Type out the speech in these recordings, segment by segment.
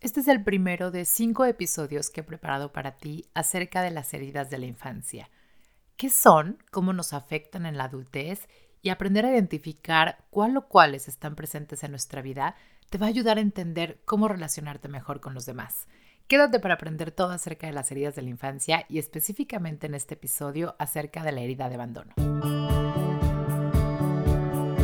Este es el primero de cinco episodios que he preparado para ti acerca de las heridas de la infancia. ¿Qué son? ¿Cómo nos afectan en la adultez? Y aprender a identificar cuál o cuáles están presentes en nuestra vida te va a ayudar a entender cómo relacionarte mejor con los demás. Quédate para aprender todo acerca de las heridas de la infancia y específicamente en este episodio acerca de la herida de abandono.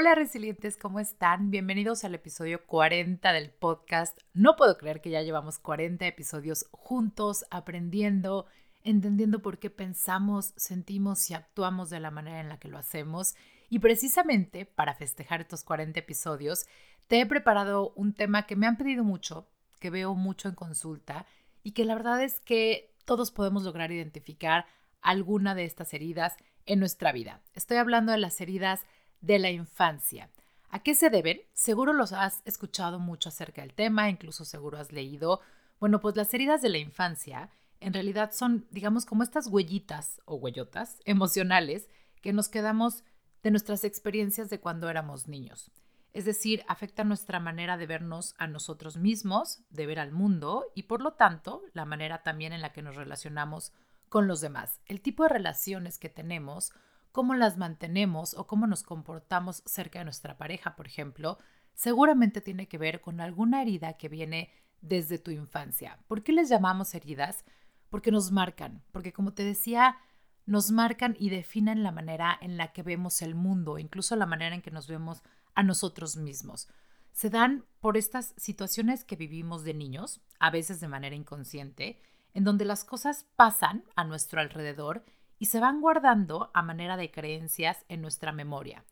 Hola resilientes, ¿cómo están? Bienvenidos al episodio 40 del podcast. No puedo creer que ya llevamos 40 episodios juntos, aprendiendo, entendiendo por qué pensamos, sentimos y actuamos de la manera en la que lo hacemos. Y precisamente para festejar estos 40 episodios, te he preparado un tema que me han pedido mucho, que veo mucho en consulta y que la verdad es que todos podemos lograr identificar alguna de estas heridas en nuestra vida. Estoy hablando de las heridas de la infancia. ¿A qué se deben? Seguro los has escuchado mucho acerca del tema, incluso seguro has leído. Bueno, pues las heridas de la infancia en realidad son, digamos, como estas huellitas o huellotas emocionales que nos quedamos de nuestras experiencias de cuando éramos niños. Es decir, afecta nuestra manera de vernos a nosotros mismos, de ver al mundo y por lo tanto la manera también en la que nos relacionamos con los demás. El tipo de relaciones que tenemos cómo las mantenemos o cómo nos comportamos cerca de nuestra pareja, por ejemplo, seguramente tiene que ver con alguna herida que viene desde tu infancia. ¿Por qué les llamamos heridas? Porque nos marcan, porque como te decía, nos marcan y definen la manera en la que vemos el mundo, incluso la manera en que nos vemos a nosotros mismos. Se dan por estas situaciones que vivimos de niños, a veces de manera inconsciente, en donde las cosas pasan a nuestro alrededor y se van guardando a manera de creencias en nuestra memoria.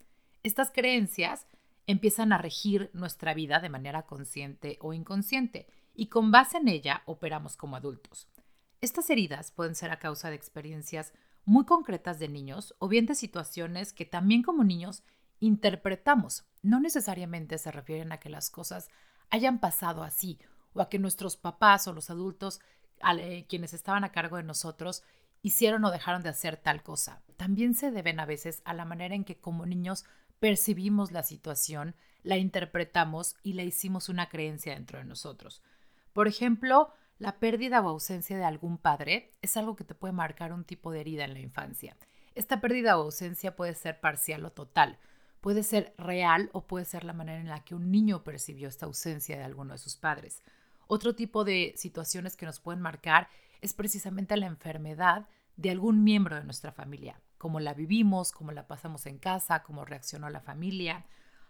Estas creencias empiezan a regir nuestra vida de manera consciente o inconsciente y con base en ella operamos como adultos. Estas heridas pueden ser a causa de experiencias muy concretas de niños o bien de situaciones que también como niños interpretamos. No necesariamente se refieren a que las cosas hayan pasado así o a que nuestros papás o los adultos eh, quienes estaban a cargo de nosotros hicieron o dejaron de hacer tal cosa. También se deben a veces a la manera en que como niños percibimos la situación, la interpretamos y la hicimos una creencia dentro de nosotros. Por ejemplo, la pérdida o ausencia de algún padre es algo que te puede marcar un tipo de herida en la infancia. Esta pérdida o ausencia puede ser parcial o total, puede ser real o puede ser la manera en la que un niño percibió esta ausencia de alguno de sus padres. Otro tipo de situaciones que nos pueden marcar es precisamente la enfermedad de algún miembro de nuestra familia, cómo la vivimos, cómo la pasamos en casa, cómo reaccionó la familia,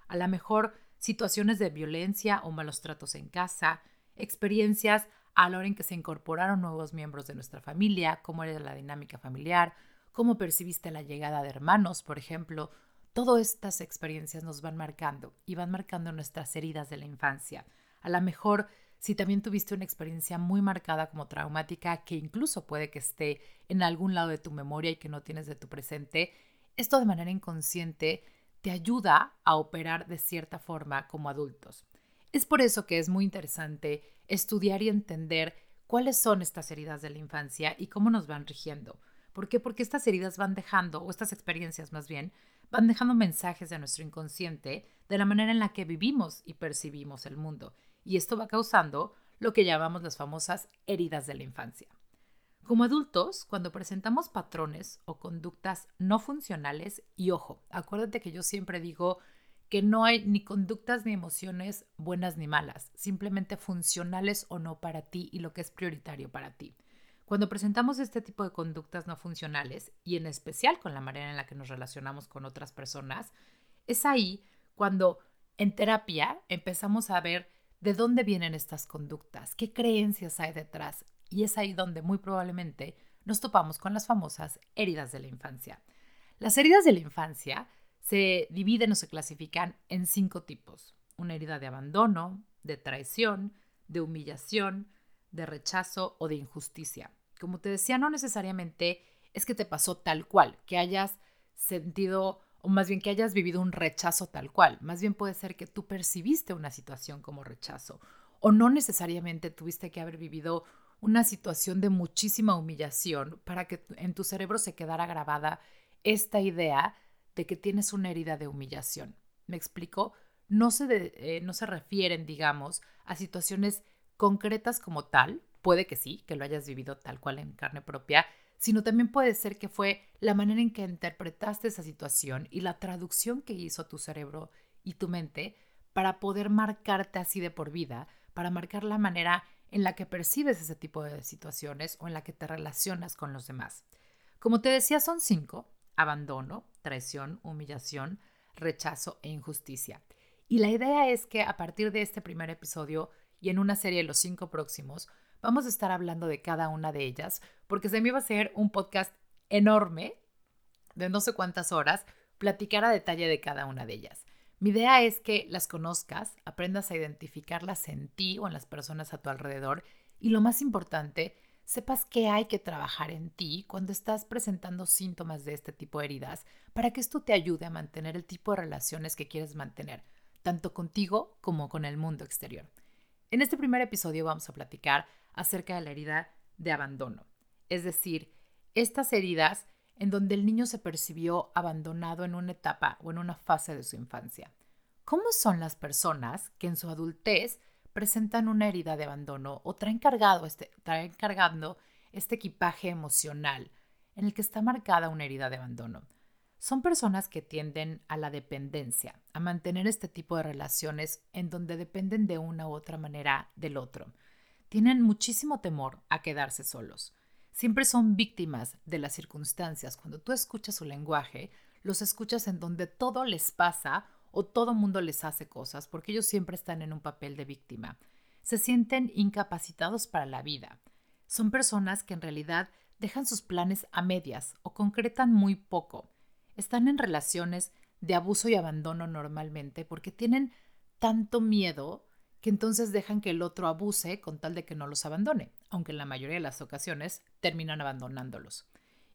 a lo mejor situaciones de violencia o malos tratos en casa, experiencias a la hora en que se incorporaron nuevos miembros de nuestra familia, cómo era la dinámica familiar, cómo percibiste la llegada de hermanos, por ejemplo. Todas estas experiencias nos van marcando y van marcando nuestras heridas de la infancia. A lo mejor si también tuviste una experiencia muy marcada como traumática que incluso puede que esté en algún lado de tu memoria y que no tienes de tu presente, esto de manera inconsciente te ayuda a operar de cierta forma como adultos. Es por eso que es muy interesante estudiar y entender cuáles son estas heridas de la infancia y cómo nos van rigiendo. ¿Por qué? Porque estas heridas van dejando, o estas experiencias más bien, van dejando mensajes de nuestro inconsciente de la manera en la que vivimos y percibimos el mundo y esto va causando lo que llamamos las famosas heridas de la infancia. Como adultos, cuando presentamos patrones o conductas no funcionales, y ojo, acuérdate que yo siempre digo que no hay ni conductas ni emociones buenas ni malas, simplemente funcionales o no para ti y lo que es prioritario para ti. Cuando presentamos este tipo de conductas no funcionales, y en especial con la manera en la que nos relacionamos con otras personas, es ahí cuando en terapia empezamos a ver de dónde vienen estas conductas, qué creencias hay detrás. Y es ahí donde muy probablemente nos topamos con las famosas heridas de la infancia. Las heridas de la infancia se dividen o se clasifican en cinco tipos. Una herida de abandono, de traición, de humillación, de rechazo o de injusticia. Como te decía, no necesariamente es que te pasó tal cual, que hayas sentido o más bien que hayas vivido un rechazo tal cual. Más bien puede ser que tú percibiste una situación como rechazo o no necesariamente tuviste que haber vivido una situación de muchísima humillación para que en tu cerebro se quedara grabada esta idea de que tienes una herida de humillación. ¿Me explico? No se, eh, no se refieren, digamos, a situaciones concretas como tal, puede que sí, que lo hayas vivido tal cual en carne propia, sino también puede ser que fue la manera en que interpretaste esa situación y la traducción que hizo tu cerebro y tu mente para poder marcarte así de por vida, para marcar la manera en la que percibes ese tipo de situaciones o en la que te relacionas con los demás. Como te decía, son cinco, abandono, traición, humillación, rechazo e injusticia. Y la idea es que a partir de este primer episodio y en una serie de los cinco próximos, vamos a estar hablando de cada una de ellas, porque se me iba a hacer un podcast enorme, de no sé cuántas horas, platicar a detalle de cada una de ellas. Mi idea es que las conozcas, aprendas a identificarlas en ti o en las personas a tu alrededor y lo más importante, sepas que hay que trabajar en ti cuando estás presentando síntomas de este tipo de heridas para que esto te ayude a mantener el tipo de relaciones que quieres mantener, tanto contigo como con el mundo exterior. En este primer episodio vamos a platicar acerca de la herida de abandono, es decir, estas heridas en donde el niño se percibió abandonado en una etapa o en una fase de su infancia. ¿Cómo son las personas que en su adultez presentan una herida de abandono o traen, cargado este, traen cargando este equipaje emocional en el que está marcada una herida de abandono? Son personas que tienden a la dependencia, a mantener este tipo de relaciones en donde dependen de una u otra manera del otro. Tienen muchísimo temor a quedarse solos siempre son víctimas de las circunstancias. Cuando tú escuchas su lenguaje, los escuchas en donde todo les pasa o todo mundo les hace cosas, porque ellos siempre están en un papel de víctima. Se sienten incapacitados para la vida. Son personas que en realidad dejan sus planes a medias o concretan muy poco. Están en relaciones de abuso y abandono normalmente porque tienen tanto miedo que entonces dejan que el otro abuse con tal de que no los abandone, aunque en la mayoría de las ocasiones terminan abandonándolos.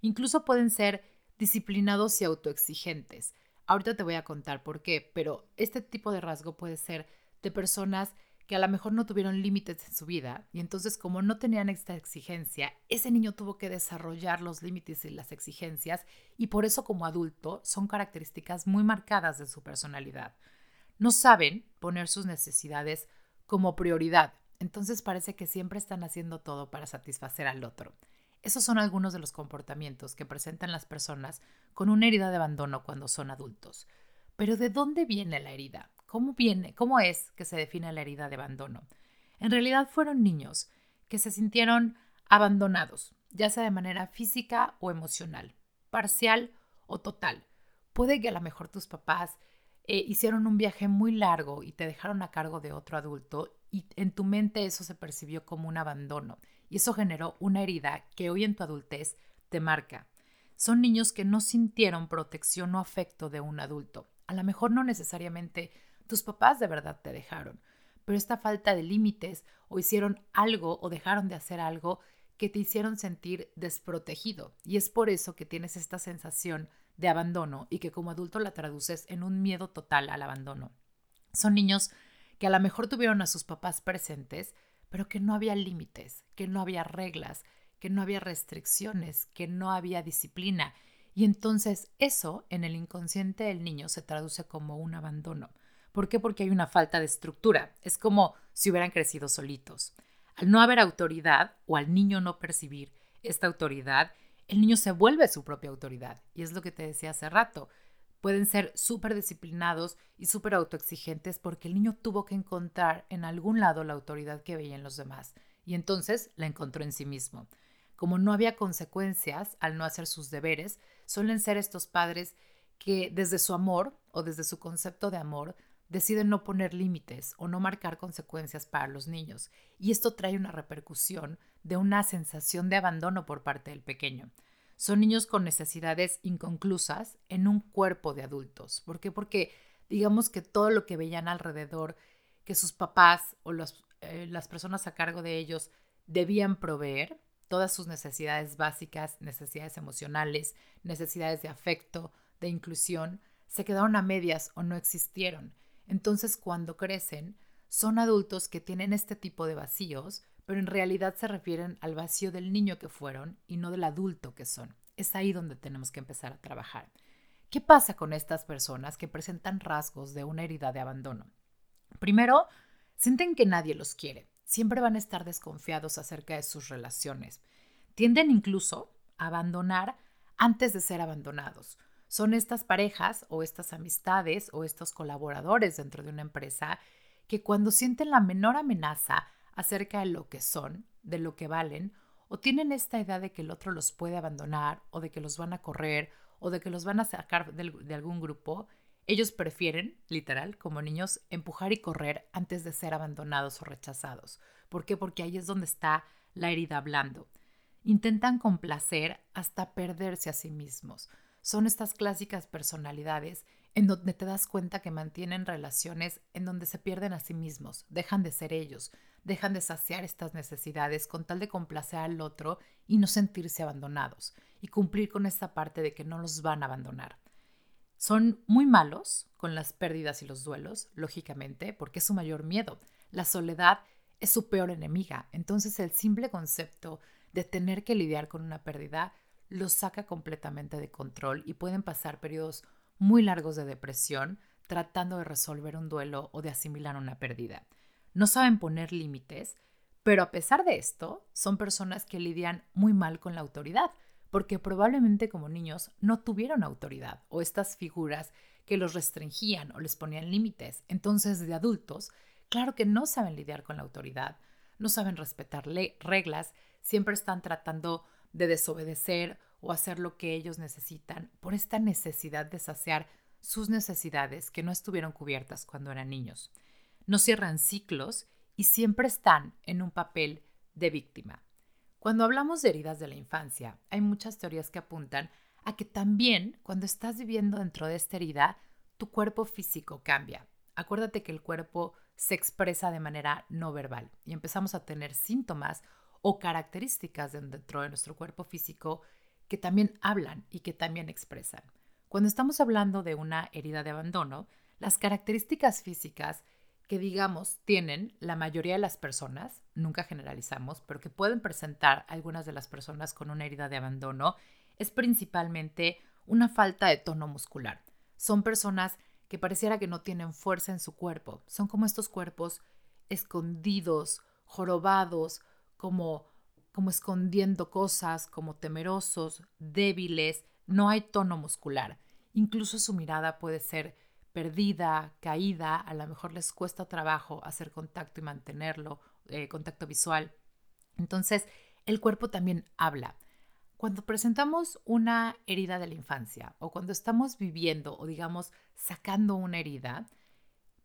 Incluso pueden ser disciplinados y autoexigentes. Ahorita te voy a contar por qué, pero este tipo de rasgo puede ser de personas que a lo mejor no tuvieron límites en su vida y entonces como no tenían esta exigencia, ese niño tuvo que desarrollar los límites y las exigencias y por eso como adulto son características muy marcadas de su personalidad no saben poner sus necesidades como prioridad. Entonces parece que siempre están haciendo todo para satisfacer al otro. Esos son algunos de los comportamientos que presentan las personas con una herida de abandono cuando son adultos. Pero ¿de dónde viene la herida? ¿Cómo viene? ¿Cómo es que se define la herida de abandono? En realidad fueron niños que se sintieron abandonados, ya sea de manera física o emocional, parcial o total. Puede que a lo mejor tus papás eh, hicieron un viaje muy largo y te dejaron a cargo de otro adulto y en tu mente eso se percibió como un abandono y eso generó una herida que hoy en tu adultez te marca. Son niños que no sintieron protección o afecto de un adulto. A lo mejor no necesariamente tus papás de verdad te dejaron, pero esta falta de límites o hicieron algo o dejaron de hacer algo que te hicieron sentir desprotegido. Y es por eso que tienes esta sensación de abandono y que como adulto la traduces en un miedo total al abandono. Son niños que a lo mejor tuvieron a sus papás presentes, pero que no había límites, que no había reglas, que no había restricciones, que no había disciplina. Y entonces eso en el inconsciente del niño se traduce como un abandono. ¿Por qué? Porque hay una falta de estructura. Es como si hubieran crecido solitos. Al no haber autoridad o al niño no percibir esta autoridad, el niño se vuelve su propia autoridad. Y es lo que te decía hace rato. Pueden ser súper disciplinados y súper autoexigentes porque el niño tuvo que encontrar en algún lado la autoridad que veía en los demás. Y entonces la encontró en sí mismo. Como no había consecuencias al no hacer sus deberes, suelen ser estos padres que desde su amor o desde su concepto de amor deciden no poner límites o no marcar consecuencias para los niños. Y esto trae una repercusión de una sensación de abandono por parte del pequeño. Son niños con necesidades inconclusas en un cuerpo de adultos. ¿Por qué? Porque digamos que todo lo que veían alrededor, que sus papás o eh, las personas a cargo de ellos debían proveer, todas sus necesidades básicas, necesidades emocionales, necesidades de afecto, de inclusión, se quedaron a medias o no existieron. Entonces cuando crecen, son adultos que tienen este tipo de vacíos, pero en realidad se refieren al vacío del niño que fueron y no del adulto que son. Es ahí donde tenemos que empezar a trabajar. ¿Qué pasa con estas personas que presentan rasgos de una herida de abandono? Primero, sienten que nadie los quiere. Siempre van a estar desconfiados acerca de sus relaciones. Tienden incluso a abandonar antes de ser abandonados. Son estas parejas o estas amistades o estos colaboradores dentro de una empresa que cuando sienten la menor amenaza acerca de lo que son, de lo que valen, o tienen esta idea de que el otro los puede abandonar o de que los van a correr o de que los van a sacar de, algún grupo, ellos prefieren, literal, como niños, empujar y correr antes de ser abandonados o rechazados. ¿Por qué? Porque ahí es donde está la herida hablando. Intentan complacer hasta perderse a sí mismos. Son estas clásicas personalidades en donde te das cuenta que mantienen relaciones en donde se pierden a sí mismos, dejan de ser ellos, dejan de saciar estas necesidades con tal de complacer al otro y no sentirse abandonados y cumplir con esta parte de que no los van a abandonar. Son muy malos con las pérdidas y los duelos, lógicamente, porque es su mayor miedo. La soledad es su peor enemiga. Entonces el simple concepto de tener que lidiar con una pérdida los saca completamente de control y pueden pasar periodos muy largos de depresión tratando de resolver un duelo o de asimilar una pérdida. No saben poner límites, pero a pesar de esto, son personas que lidian muy mal con la autoridad porque probablemente como niños no tuvieron autoridad o estas figuras que los restringían o les ponían límites. Entonces, de adultos, claro que no saben lidiar con la autoridad, no saben respetar reglas, siempre están tratando de desobedecer o hacer lo que ellos necesitan por esta necesidad de saciar sus necesidades que no estuvieron cubiertas cuando eran niños. No cierran ciclos y siempre están en un papel de víctima. Cuando hablamos de heridas de la infancia, hay muchas teorías que apuntan a que también cuando estás viviendo dentro de esta herida, tu cuerpo físico cambia. Acuérdate que el cuerpo se expresa de manera no verbal y empezamos a tener síntomas o características dentro de nuestro cuerpo físico que también hablan y que también expresan. Cuando estamos hablando de una herida de abandono, las características físicas que digamos tienen la mayoría de las personas, nunca generalizamos, pero que pueden presentar algunas de las personas con una herida de abandono, es principalmente una falta de tono muscular. Son personas que pareciera que no tienen fuerza en su cuerpo, son como estos cuerpos escondidos, jorobados, como como escondiendo cosas, como temerosos, débiles, no hay tono muscular. Incluso su mirada puede ser perdida, caída, a lo mejor les cuesta trabajo hacer contacto y mantenerlo, eh, contacto visual. Entonces, el cuerpo también habla. Cuando presentamos una herida de la infancia o cuando estamos viviendo o digamos sacando una herida,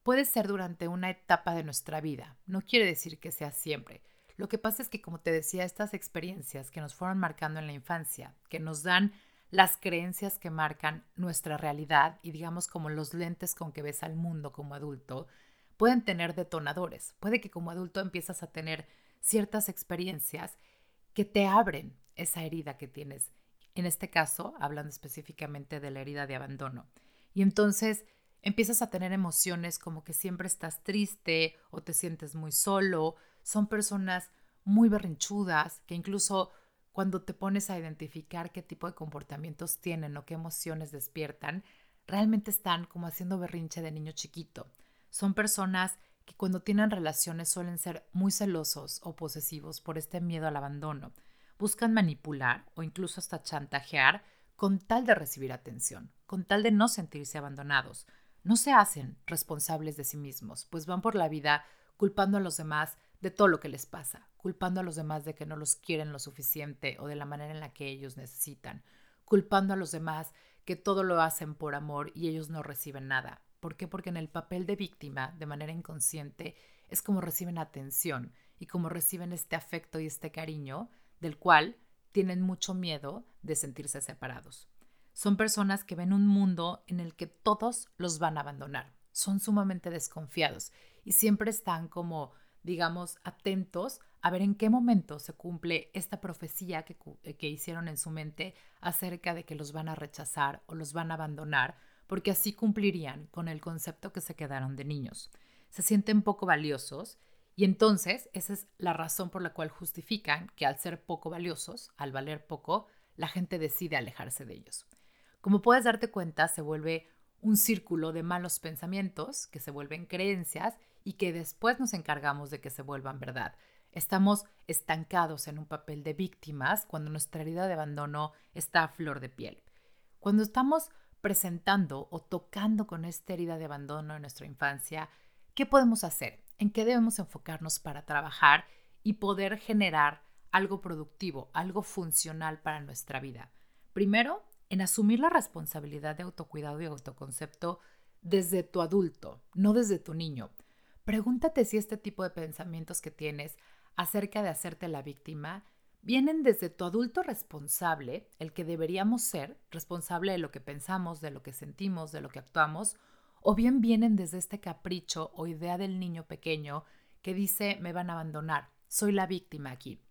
puede ser durante una etapa de nuestra vida. No quiere decir que sea siempre. Lo que pasa es que, como te decía, estas experiencias que nos fueron marcando en la infancia, que nos dan las creencias que marcan nuestra realidad y digamos como los lentes con que ves al mundo como adulto, pueden tener detonadores. Puede que como adulto empiezas a tener ciertas experiencias que te abren esa herida que tienes. En este caso, hablando específicamente de la herida de abandono. Y entonces empiezas a tener emociones como que siempre estás triste o te sientes muy solo. Son personas muy berrinchudas que incluso cuando te pones a identificar qué tipo de comportamientos tienen o qué emociones despiertan, realmente están como haciendo berrinche de niño chiquito. Son personas que cuando tienen relaciones suelen ser muy celosos o posesivos por este miedo al abandono. Buscan manipular o incluso hasta chantajear con tal de recibir atención, con tal de no sentirse abandonados. No se hacen responsables de sí mismos, pues van por la vida culpando a los demás de todo lo que les pasa, culpando a los demás de que no los quieren lo suficiente o de la manera en la que ellos necesitan, culpando a los demás que todo lo hacen por amor y ellos no reciben nada. ¿Por qué? Porque en el papel de víctima, de manera inconsciente, es como reciben atención y como reciben este afecto y este cariño del cual tienen mucho miedo de sentirse separados. Son personas que ven un mundo en el que todos los van a abandonar. Son sumamente desconfiados y siempre están como digamos, atentos a ver en qué momento se cumple esta profecía que, que hicieron en su mente acerca de que los van a rechazar o los van a abandonar, porque así cumplirían con el concepto que se quedaron de niños. Se sienten poco valiosos y entonces esa es la razón por la cual justifican que al ser poco valiosos, al valer poco, la gente decide alejarse de ellos. Como puedes darte cuenta, se vuelve un círculo de malos pensamientos que se vuelven creencias y que después nos encargamos de que se vuelvan verdad. Estamos estancados en un papel de víctimas cuando nuestra herida de abandono está a flor de piel. Cuando estamos presentando o tocando con esta herida de abandono en nuestra infancia, ¿qué podemos hacer? ¿En qué debemos enfocarnos para trabajar y poder generar algo productivo, algo funcional para nuestra vida? Primero, en asumir la responsabilidad de autocuidado y autoconcepto desde tu adulto, no desde tu niño. Pregúntate si este tipo de pensamientos que tienes acerca de hacerte la víctima vienen desde tu adulto responsable, el que deberíamos ser, responsable de lo que pensamos, de lo que sentimos, de lo que actuamos, o bien vienen desde este capricho o idea del niño pequeño que dice me van a abandonar, soy la víctima aquí.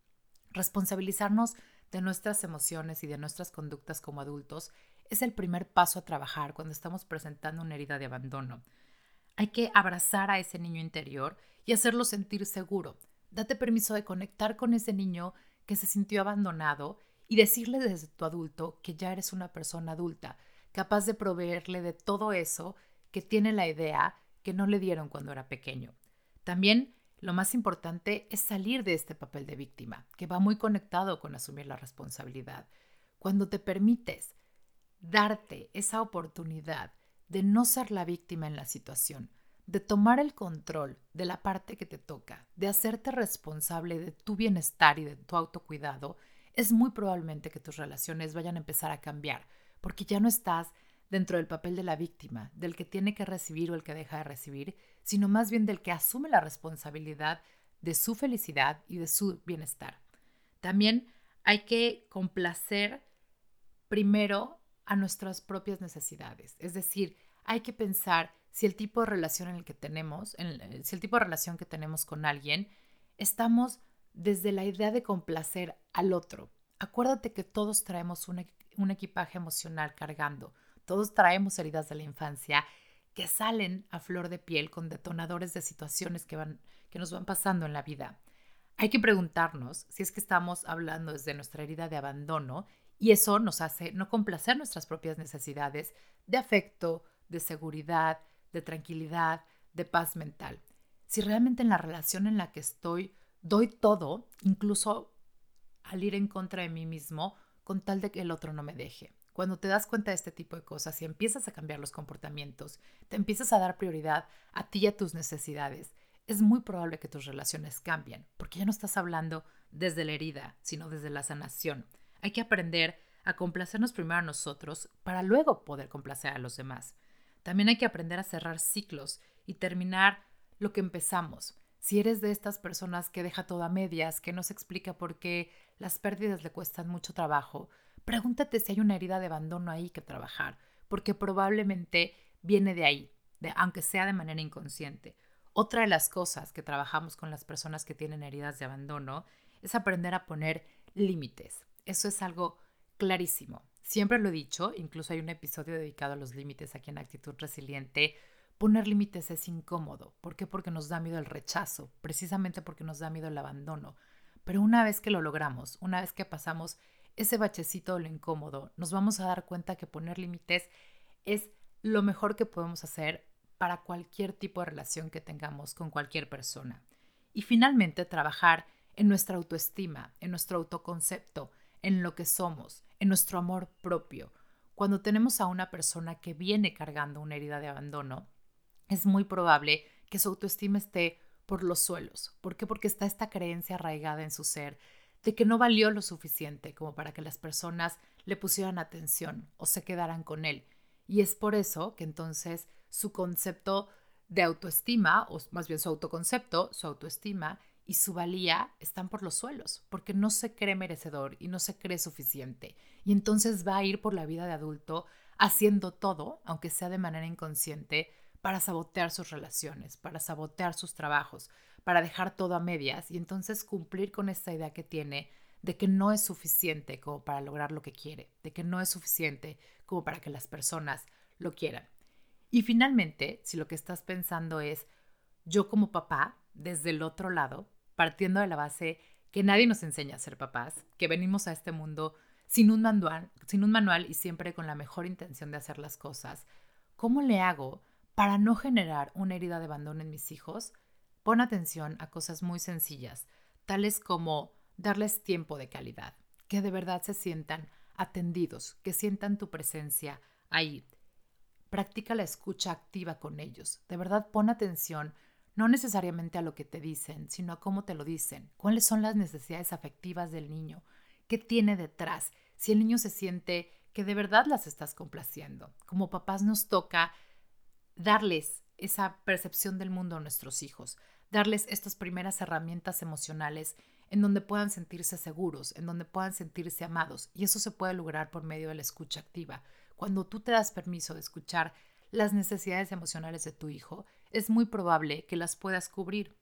Responsabilizarnos de nuestras emociones y de nuestras conductas como adultos es el primer paso a trabajar cuando estamos presentando una herida de abandono. Hay que abrazar a ese niño interior y hacerlo sentir seguro. Date permiso de conectar con ese niño que se sintió abandonado y decirle desde tu adulto que ya eres una persona adulta, capaz de proveerle de todo eso que tiene la idea que no le dieron cuando era pequeño. También lo más importante es salir de este papel de víctima, que va muy conectado con asumir la responsabilidad. Cuando te permites darte esa oportunidad de no ser la víctima en la situación, de tomar el control de la parte que te toca, de hacerte responsable de tu bienestar y de tu autocuidado, es muy probablemente que tus relaciones vayan a empezar a cambiar, porque ya no estás dentro del papel de la víctima, del que tiene que recibir o el que deja de recibir, sino más bien del que asume la responsabilidad de su felicidad y de su bienestar. También hay que complacer primero a nuestras propias necesidades, es decir, hay que pensar si el tipo de relación en el que tenemos, si el tipo de relación que tenemos con alguien, estamos desde la idea de complacer al otro. Acuérdate que todos traemos un, un equipaje emocional cargando, todos traemos heridas de la infancia que salen a flor de piel con detonadores de situaciones que, van, que nos van pasando en la vida. Hay que preguntarnos si es que estamos hablando desde nuestra herida de abandono y eso nos hace no complacer nuestras propias necesidades de afecto, de seguridad, de tranquilidad, de paz mental. Si realmente en la relación en la que estoy doy todo, incluso al ir en contra de mí mismo, con tal de que el otro no me deje. Cuando te das cuenta de este tipo de cosas y empiezas a cambiar los comportamientos, te empiezas a dar prioridad a ti y a tus necesidades, es muy probable que tus relaciones cambien, porque ya no estás hablando desde la herida, sino desde la sanación. Hay que aprender a complacernos primero a nosotros para luego poder complacer a los demás. También hay que aprender a cerrar ciclos y terminar lo que empezamos. Si eres de estas personas que deja todo a medias, que no se explica por qué las pérdidas le cuestan mucho trabajo, pregúntate si hay una herida de abandono ahí que trabajar, porque probablemente viene de ahí, aunque sea de manera inconsciente. Otra de las cosas que trabajamos con las personas que tienen heridas de abandono es aprender a poner límites. Eso es algo clarísimo. Siempre lo he dicho, incluso hay un episodio dedicado a los límites aquí en Actitud Resiliente. Poner límites es incómodo. ¿Por qué? Porque nos da miedo el rechazo, precisamente porque nos da miedo el abandono. Pero una vez que lo logramos, una vez que pasamos ese bachecito de lo incómodo, nos vamos a dar cuenta que poner límites es lo mejor que podemos hacer para cualquier tipo de relación que tengamos con cualquier persona. Y finalmente, trabajar en nuestra autoestima, en nuestro autoconcepto, en lo que somos, en nuestro amor propio. Cuando tenemos a una persona que viene cargando una herida de abandono, es muy probable que su autoestima esté por los suelos. ¿Por qué? Porque está esta creencia arraigada en su ser de que no valió lo suficiente como para que las personas le pusieran atención o se quedaran con él. Y es por eso que entonces su concepto de autoestima, o más bien su autoconcepto, su autoestima y su valía están por los suelos, porque no se cree merecedor y no se cree suficiente. Y entonces va a ir por la vida de adulto haciendo todo, aunque sea de manera inconsciente, para sabotear sus relaciones, para sabotear sus trabajos, para dejar todo a medias y entonces cumplir con esta idea que tiene de que no es suficiente como para lograr lo que quiere, de que no es suficiente como para que las personas lo quieran. Y finalmente, si lo que estás pensando es yo como papá, desde el otro lado, partiendo de la base que nadie nos enseña a ser papás, que venimos a este mundo sin un manual, sin un manual y siempre con la mejor intención de hacer las cosas, ¿cómo le hago para no generar una herida de abandono en mis hijos? Pon atención a cosas muy sencillas, tales como darles tiempo de calidad, que de verdad se sientan atendidos, que sientan tu presencia ahí. Practica la escucha activa con ellos. De verdad pon atención no necesariamente a lo que te dicen, sino a cómo te lo dicen, cuáles son las necesidades afectivas del niño, qué tiene detrás, si el niño se siente que de verdad las estás complaciendo. Como papás nos toca darles esa percepción del mundo a nuestros hijos, darles estas primeras herramientas emocionales en donde puedan sentirse seguros, en donde puedan sentirse amados. Y eso se puede lograr por medio de la escucha activa. Cuando tú te das permiso de escuchar las necesidades emocionales de tu hijo, es muy probable que las puedas cubrir.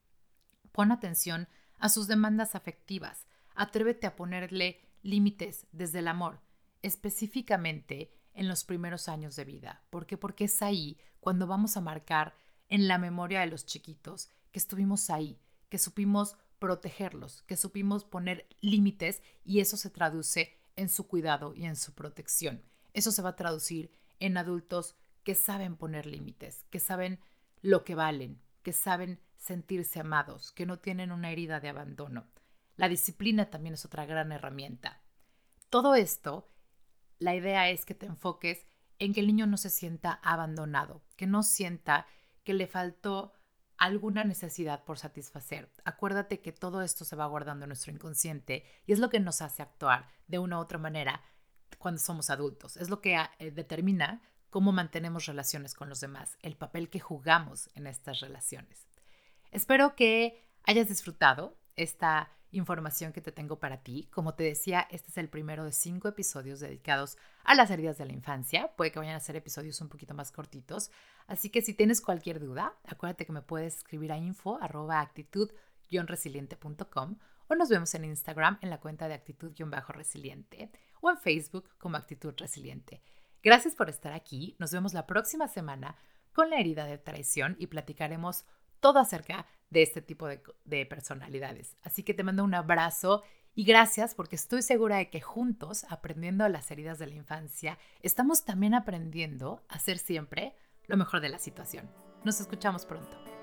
Pon atención a sus demandas afectivas. Atrévete a ponerle límites desde el amor, específicamente en los primeros años de vida. ¿Por qué? Porque es ahí cuando vamos a marcar en la memoria de los chiquitos que estuvimos ahí, que supimos protegerlos, que supimos poner límites y eso se traduce en su cuidado y en su protección. Eso se va a traducir en adultos que saben poner límites, que saben lo que valen, que saben sentirse amados, que no tienen una herida de abandono. La disciplina también es otra gran herramienta. Todo esto, la idea es que te enfoques en que el niño no se sienta abandonado, que no sienta que le faltó alguna necesidad por satisfacer. Acuérdate que todo esto se va guardando en nuestro inconsciente y es lo que nos hace actuar de una u otra manera cuando somos adultos. Es lo que eh, determina cómo mantenemos relaciones con los demás, el papel que jugamos en estas relaciones. Espero que hayas disfrutado esta información que te tengo para ti. Como te decía, este es el primero de cinco episodios dedicados a las heridas de la infancia. Puede que vayan a ser episodios un poquito más cortitos. Así que si tienes cualquier duda, acuérdate que me puedes escribir a info actitud-resiliente.com o nos vemos en Instagram en la cuenta de actitud-resiliente o en Facebook como actitud resiliente. Gracias por estar aquí. Nos vemos la próxima semana con la herida de traición y platicaremos todo acerca de este tipo de, personalidades. Así que te mando un abrazo y gracias porque estoy segura de que juntos, aprendiendo las heridas de la infancia, estamos también aprendiendo a ser siempre lo mejor de la situación. Nos escuchamos pronto.